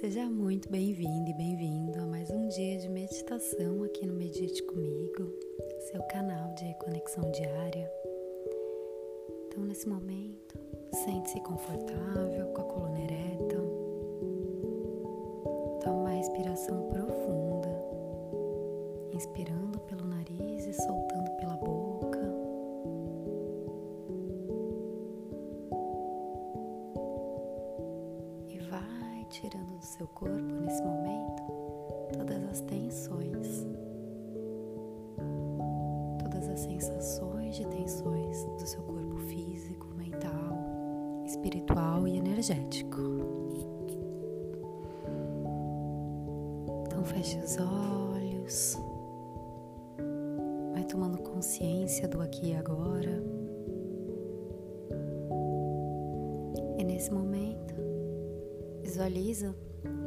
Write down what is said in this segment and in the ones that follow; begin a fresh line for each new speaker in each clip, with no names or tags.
seja muito bem-vindo e bem-vindo a mais um dia de meditação aqui no Medite Comigo, seu canal de conexão diária. Então, nesse momento, sente-se confortável, com a coluna ereta. Energético. Então feche os olhos, vai tomando consciência do aqui e agora. E nesse momento, visualiza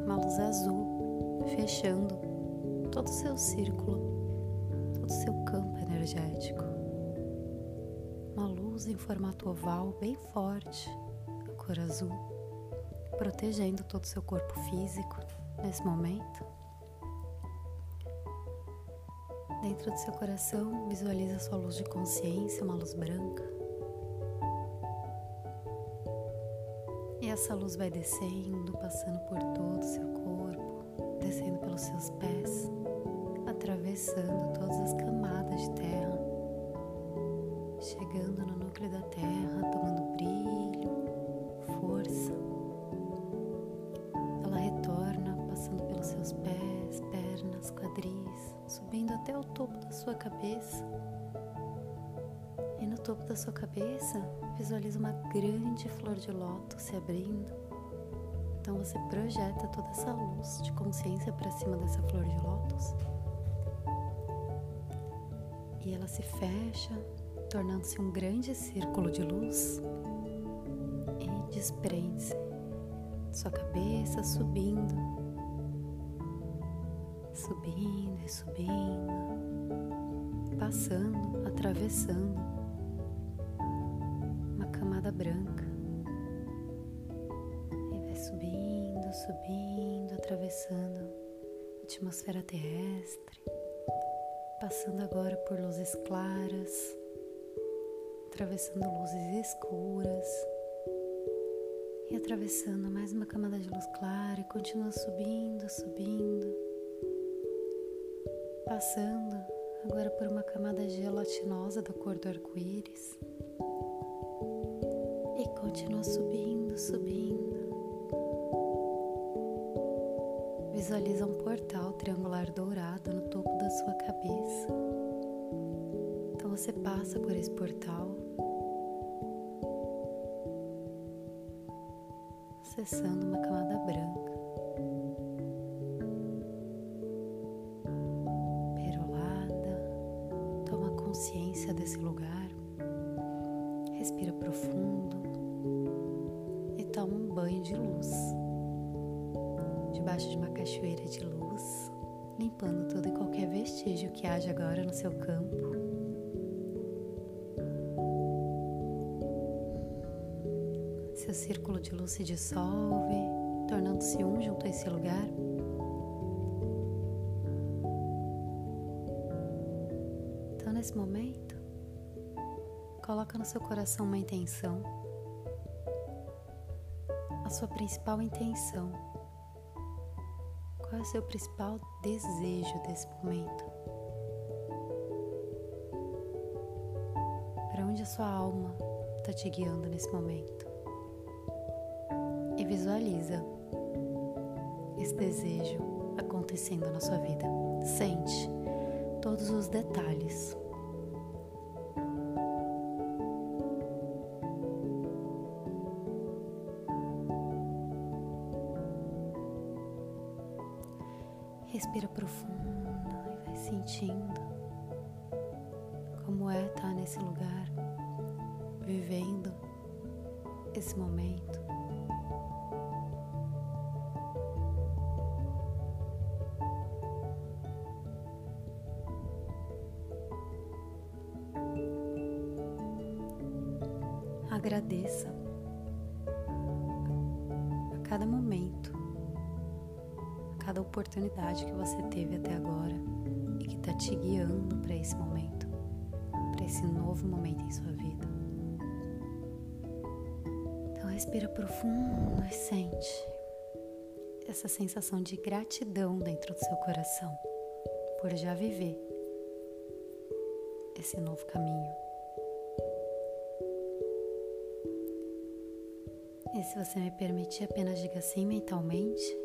uma luz azul fechando todo o seu círculo, todo o seu campo energético. Uma luz em formato oval bem forte, cor azul, protegendo todo o seu corpo físico nesse momento. Dentro do seu coração, visualiza sua luz de consciência, uma luz branca. E essa luz vai descendo, passando por todo o seu corpo, descendo pelos seus pés, atravessando todas as camadas de cabeça. E no topo da sua cabeça, visualiza uma grande flor de lótus se abrindo. Então você projeta toda essa luz de consciência para cima dessa flor de lótus. E ela se fecha, tornando-se um grande círculo de luz e desprende-se sua cabeça subindo, subindo e subindo, passando, atravessando uma camada branca. E vai subindo, subindo, atravessando a atmosfera terrestre, passando agora por luzes claras, atravessando luzes escuras e atravessando mais uma camada de luz clara e continua subindo, subindo, passando agora por uma camada gelatinosa da cor do arco-íris e continua subindo, subindo. Visualiza um portal triangular dourado no topo da sua cabeça. Então você passa por esse portal, acessando uma camada branca. Consciência desse lugar, respira profundo e toma um banho de luz debaixo de uma cachoeira de luz, limpando todo e qualquer vestígio que haja agora no seu campo. Seu círculo de luz se dissolve, tornando-se um junto a esse lugar. Nesse momento, coloca no seu coração uma intenção, a sua principal intenção. Qual é o seu principal desejo desse momento? Para onde a sua alma está te guiando nesse momento? E visualiza esse desejo acontecendo na sua vida. Sente todos os detalhes. Esse momento. Agradeça a cada momento cada oportunidade que você teve até agora e que está te guiando para esse momento, para esse novo momento em sua vida. Respira profundo e sente essa sensação de gratidão dentro do seu coração por já viver esse novo caminho. E se você me permitir, apenas diga assim mentalmente.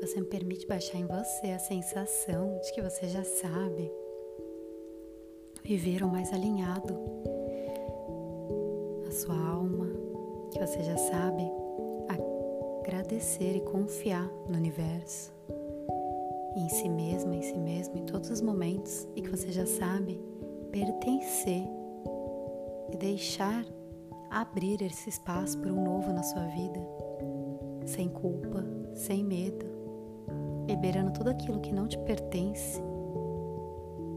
Você me permite baixar em você a sensação de que você já sabe viver o mais alinhado a sua alma, que você já sabe agradecer e confiar no universo, em si mesma, em si mesmo, em todos os momentos, e que você já sabe pertencer e deixar abrir esse espaço para um novo na sua vida, sem culpa, sem medo, liberando tudo aquilo que não te pertence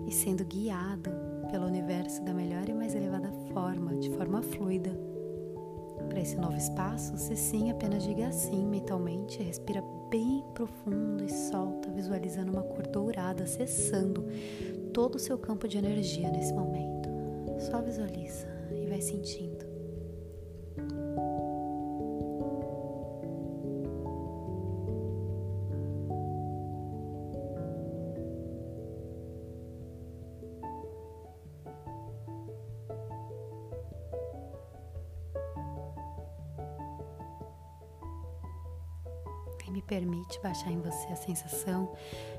e sendo guiado pelo universo da melhor e mais elevada forma, de forma fluida para esse novo espaço, se sim, apenas diga sim mentalmente, respira bem profundo e solta, visualizando uma cor dourada acessando todo o seu campo de energia nesse momento. Só visualiza e vai sentindo. Permite baixar em você a sensação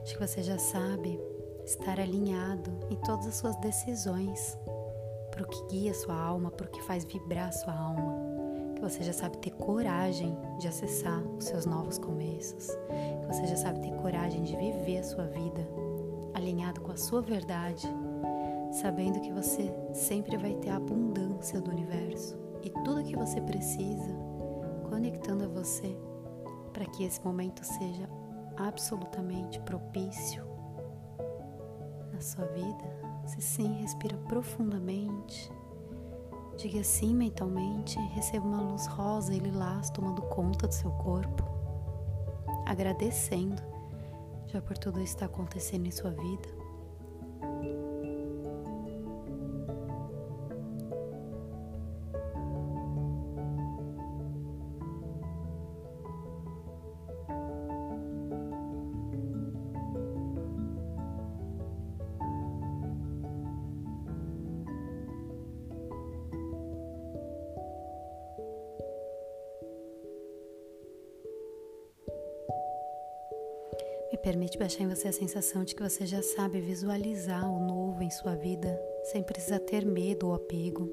de que você já sabe estar alinhado em todas as suas decisões, para o que guia sua alma, para o que faz vibrar sua alma. Que você já sabe ter coragem de acessar os seus novos começos, que você já sabe ter coragem de viver a sua vida alinhado com a sua verdade, sabendo que você sempre vai ter a abundância do universo e tudo que você precisa conectando a você para que esse momento seja absolutamente propício na sua vida. Se sim, respira profundamente. Diga sim mentalmente, receba uma luz rosa e lilás tomando conta do seu corpo, agradecendo já por tudo isso que está acontecendo em sua vida. Permite baixar em você a sensação de que você já sabe visualizar o novo em sua vida sem precisar ter medo ou apego.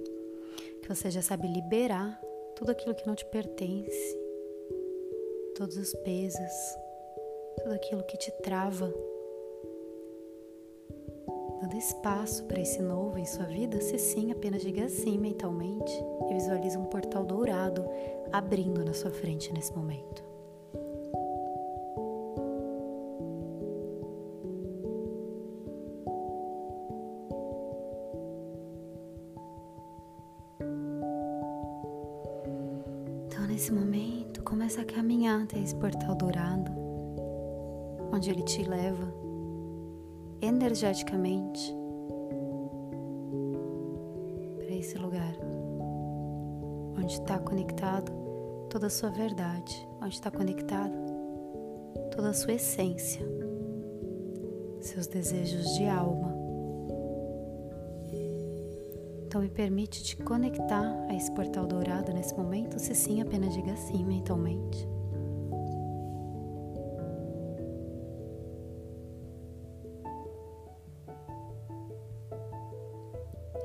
Que você já sabe liberar tudo aquilo que não te pertence, todos os pesos, tudo aquilo que te trava. Dando espaço para esse novo em sua vida, se sim, apenas diga sim mentalmente e visualize um portal dourado abrindo na sua frente nesse momento. Nesse momento, começa a caminhar até esse portal dourado, onde ele te leva energeticamente para esse lugar, onde está conectado toda a sua verdade, onde está conectado toda a sua essência, seus desejos de alma então me permite te conectar a esse portal dourado nesse momento, se sim, apenas diga sim mentalmente.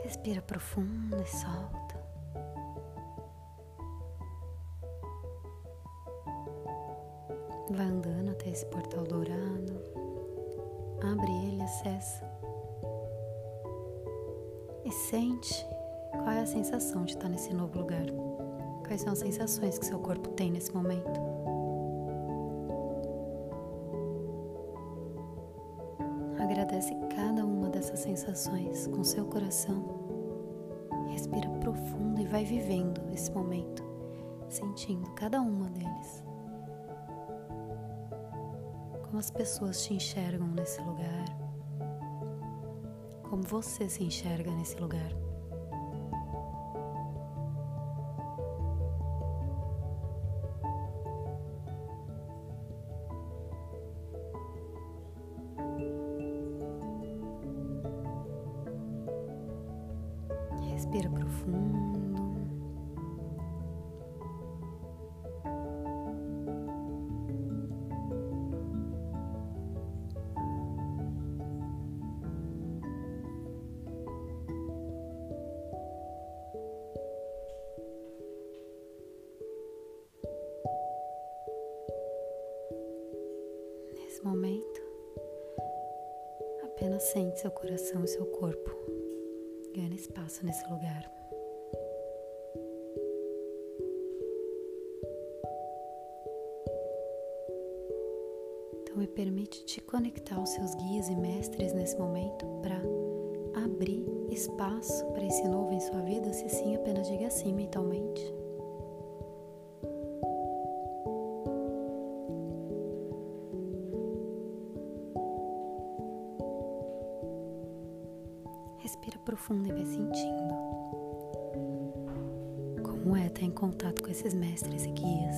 Respira profundo e solta. Vai andando até esse portal dourado. Abre ele, acessa e sente qual é a sensação de estar nesse novo lugar. Quais são as sensações que seu corpo tem nesse momento? Agradece cada uma dessas sensações com seu coração. Respira profundo e vai vivendo esse momento, sentindo cada uma deles. como as pessoas te enxergam nesse lugar, como você se enxerga nesse lugar. Respira profundo. Apenas sente seu coração e seu corpo ganhando espaço nesse lugar. Então, me permite te conectar aos seus guias e mestres nesse momento para abrir espaço para esse novo em sua vida. Se sim, apenas diga sim mentalmente. Respira profundo e vai sentindo como é estar em contato com esses mestres e guias.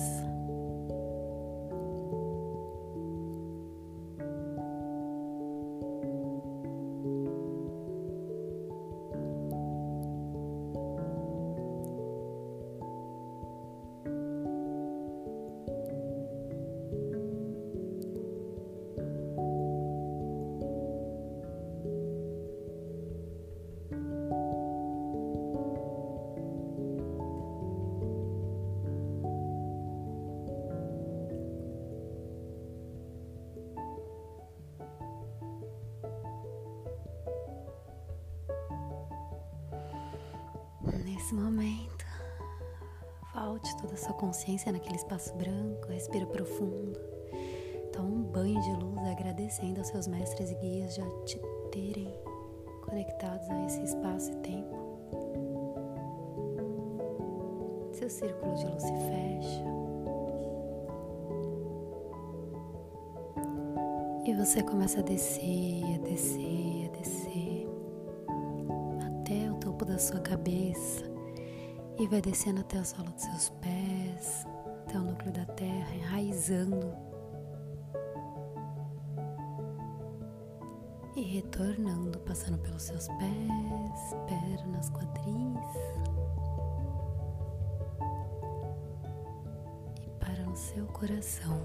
Nesse momento, volte toda a sua consciência naquele espaço branco, respira profundo, toma um banho de luz agradecendo aos seus mestres e guias já te terem conectados a esse espaço e tempo. Seu círculo de luz se fecha. E você começa a descer, a descer, a descer topo da sua cabeça e vai descendo até a sola dos seus pés, até o núcleo da terra, enraizando e retornando, passando pelos seus pés, pernas, quadris e para no seu coração.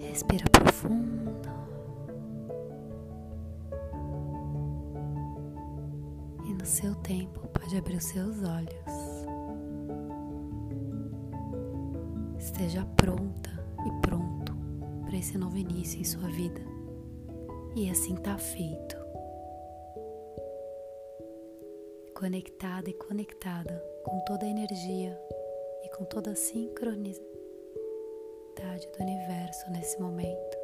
Respira profundo. No seu tempo, pode abrir os seus olhos. Esteja pronta e pronto para esse novo início em sua vida. E assim está feito. Conectada e conectada com toda a energia e com toda a sincronicidade do universo nesse momento.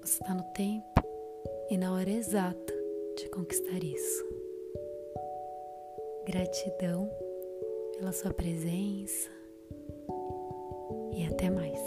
Você está no tempo e na hora exata de conquistar isso. Gratidão pela sua presença e até mais.